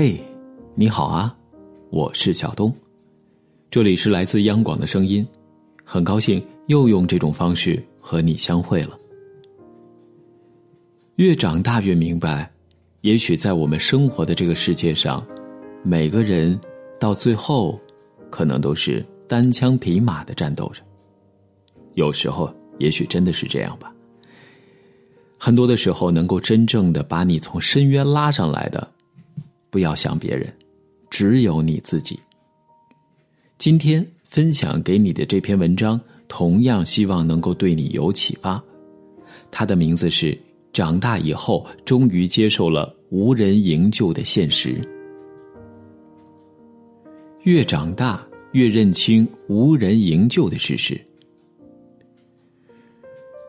嘿，你好啊，我是小东，这里是来自央广的声音，很高兴又用这种方式和你相会了。越长大越明白，也许在我们生活的这个世界上，每个人到最后，可能都是单枪匹马的战斗着。有时候，也许真的是这样吧。很多的时候，能够真正的把你从深渊拉上来的，不要想别人，只有你自己。今天分享给你的这篇文章，同样希望能够对你有启发。它的名字是《长大以后终于接受了无人营救的现实》。越长大，越认清无人营救的事实。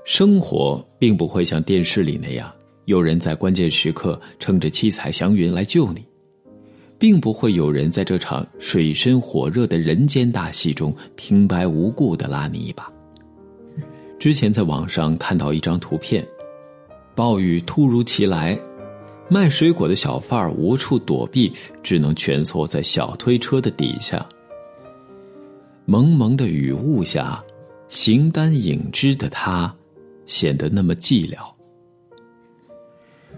生活并不会像电视里那样，有人在关键时刻撑着七彩祥云来救你，并不会有人在这场水深火热的人间大戏中平白无故的拉你一把。之前在网上看到一张图片，暴雨突如其来，卖水果的小贩儿无处躲避，只能蜷缩在小推车的底下。蒙蒙的雨雾下，形单影只的他。显得那么寂寥。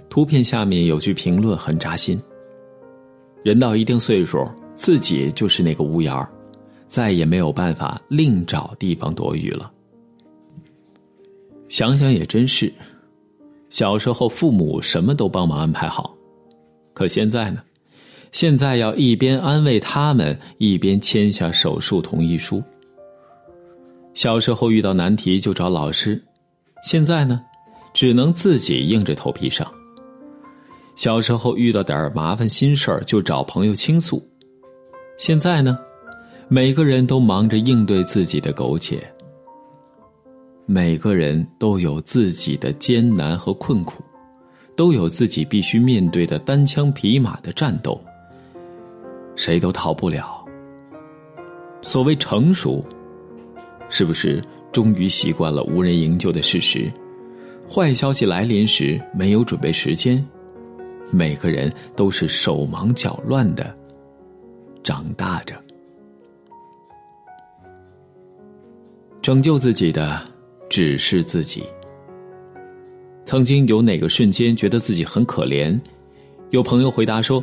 图片下面有句评论很扎心：人到一定岁数，自己就是那个屋檐儿，再也没有办法另找地方躲雨了。想想也真是，小时候父母什么都帮忙安排好，可现在呢？现在要一边安慰他们，一边签下手术同意书。小时候遇到难题就找老师。现在呢，只能自己硬着头皮上。小时候遇到点麻烦心事儿就找朋友倾诉，现在呢，每个人都忙着应对自己的苟且。每个人都有自己的艰难和困苦，都有自己必须面对的单枪匹马的战斗，谁都逃不了。所谓成熟，是不是？终于习惯了无人营救的事实，坏消息来临时没有准备时间，每个人都是手忙脚乱的长大着。拯救自己的只是自己。曾经有哪个瞬间觉得自己很可怜？有朋友回答说，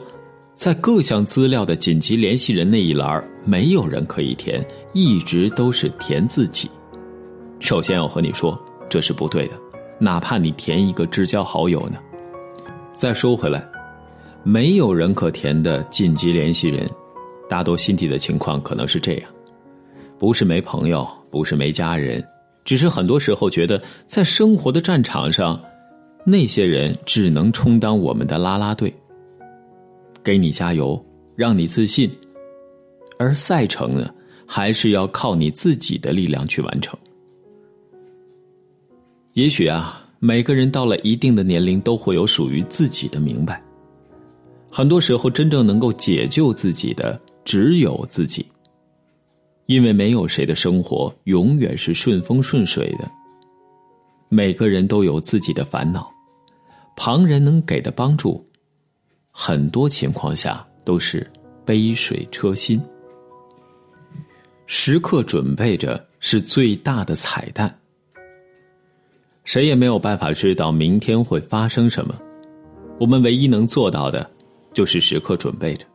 在各项资料的紧急联系人那一栏没有人可以填，一直都是填自己。首先要和你说，这是不对的，哪怕你填一个至交好友呢。再说回来，没有人可填的紧急联系人，大多心底的情况可能是这样：不是没朋友，不是没家人，只是很多时候觉得在生活的战场上，那些人只能充当我们的拉拉队，给你加油，让你自信，而赛程呢，还是要靠你自己的力量去完成。也许啊，每个人到了一定的年龄，都会有属于自己的明白。很多时候，真正能够解救自己的只有自己，因为没有谁的生活永远是顺风顺水的。每个人都有自己的烦恼，旁人能给的帮助，很多情况下都是杯水车薪。时刻准备着是最大的彩蛋。谁也没有办法知道明天会发生什么，我们唯一能做到的，就是时刻准备着。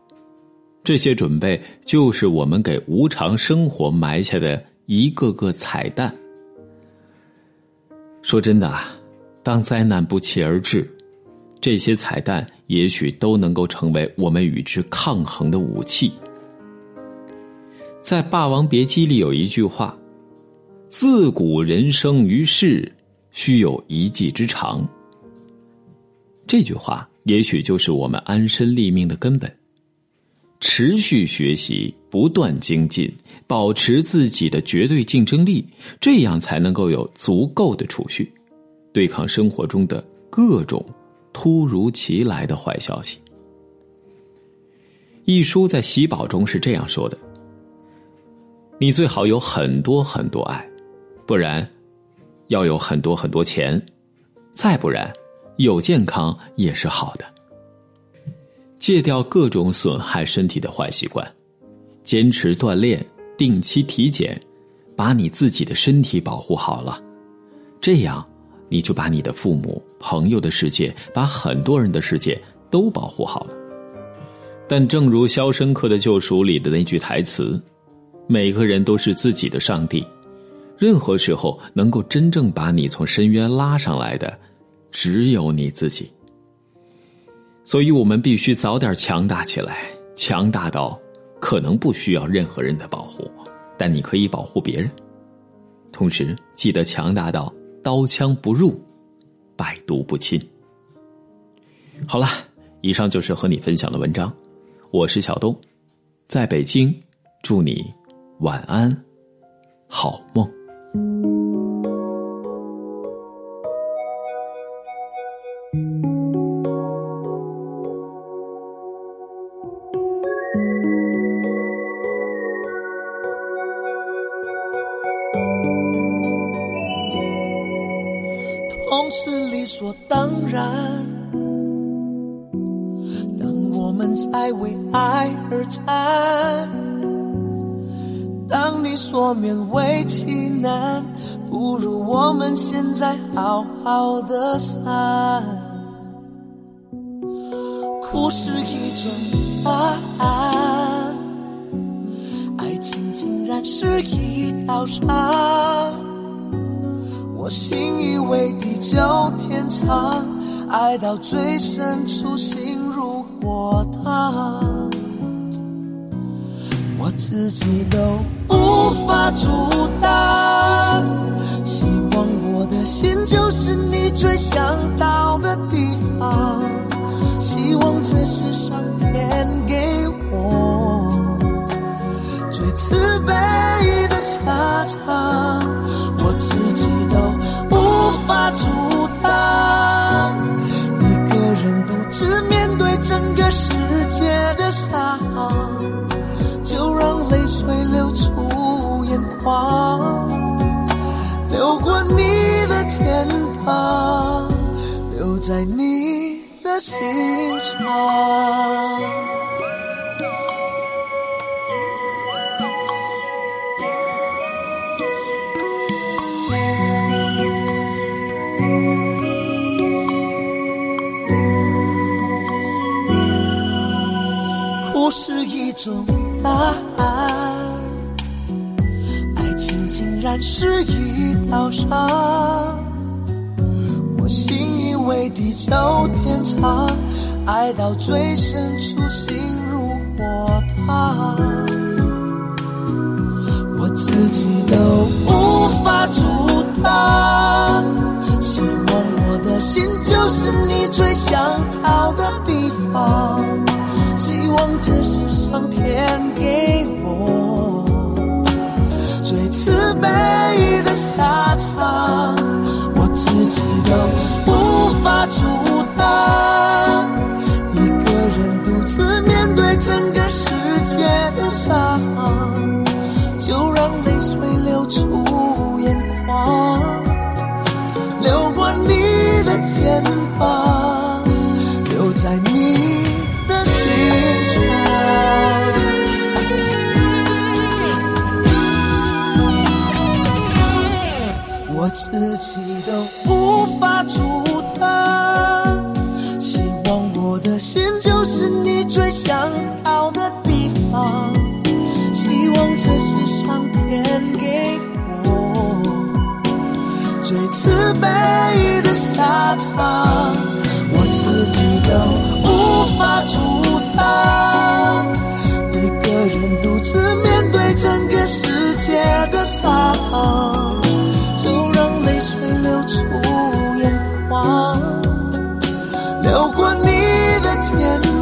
这些准备就是我们给无常生活埋下的一个个彩蛋。说真的啊，当灾难不期而至，这些彩蛋也许都能够成为我们与之抗衡的武器。在《霸王别姬》里有一句话：“自古人生于世。”须有一技之长。这句话也许就是我们安身立命的根本。持续学习，不断精进，保持自己的绝对竞争力，这样才能够有足够的储蓄，对抗生活中的各种突如其来的坏消息。一书在喜宝中是这样说的：“你最好有很多很多爱，不然。”要有很多很多钱，再不然，有健康也是好的。戒掉各种损害身体的坏习惯，坚持锻炼，定期体检，把你自己的身体保护好了，这样你就把你的父母、朋友的世界，把很多人的世界都保护好了。但正如《肖申克的救赎》里的那句台词：“每个人都是自己的上帝，任何时候能够真正把你从深渊拉上来的，只有你自己。”所以，我们必须早点强大起来，强大到可能不需要任何人的保护，但你可以保护别人。同时，记得强大到刀枪不入，百毒不侵。好了，以上就是和你分享的文章。我是小东，在北京，祝你晚安，好梦。痛是理所当然。当我们在为爱而战。当你说勉为其难，不如我们现在好好的散。哭是一种答案，爱情竟然是一道伤。我信以为地久天长，爱到最深处心如。火烫，自己都无法阻挡。希望我的心就是你最想到的地方。希望这是上天给我最慈悲的下场。我自己都无法阻挡，一个人独自面对。整个世界的伤，会流出眼眶，流过你的肩膀，留在你的心上。哭是一种答案然是一道伤。我信以为地久天长，爱到最深处心如火烫。我自己都无法阻挡，希望我的心就是你最想要的地方。希望这是上天给悲的下场，我自己都无法阻挡。自己都无法阻挡，希望我的心就是你最想到的地方，希望这是上天给我最慈悲的下场，我自己都无法阻挡，一个人独自面对整个世界的伤。流过你的天。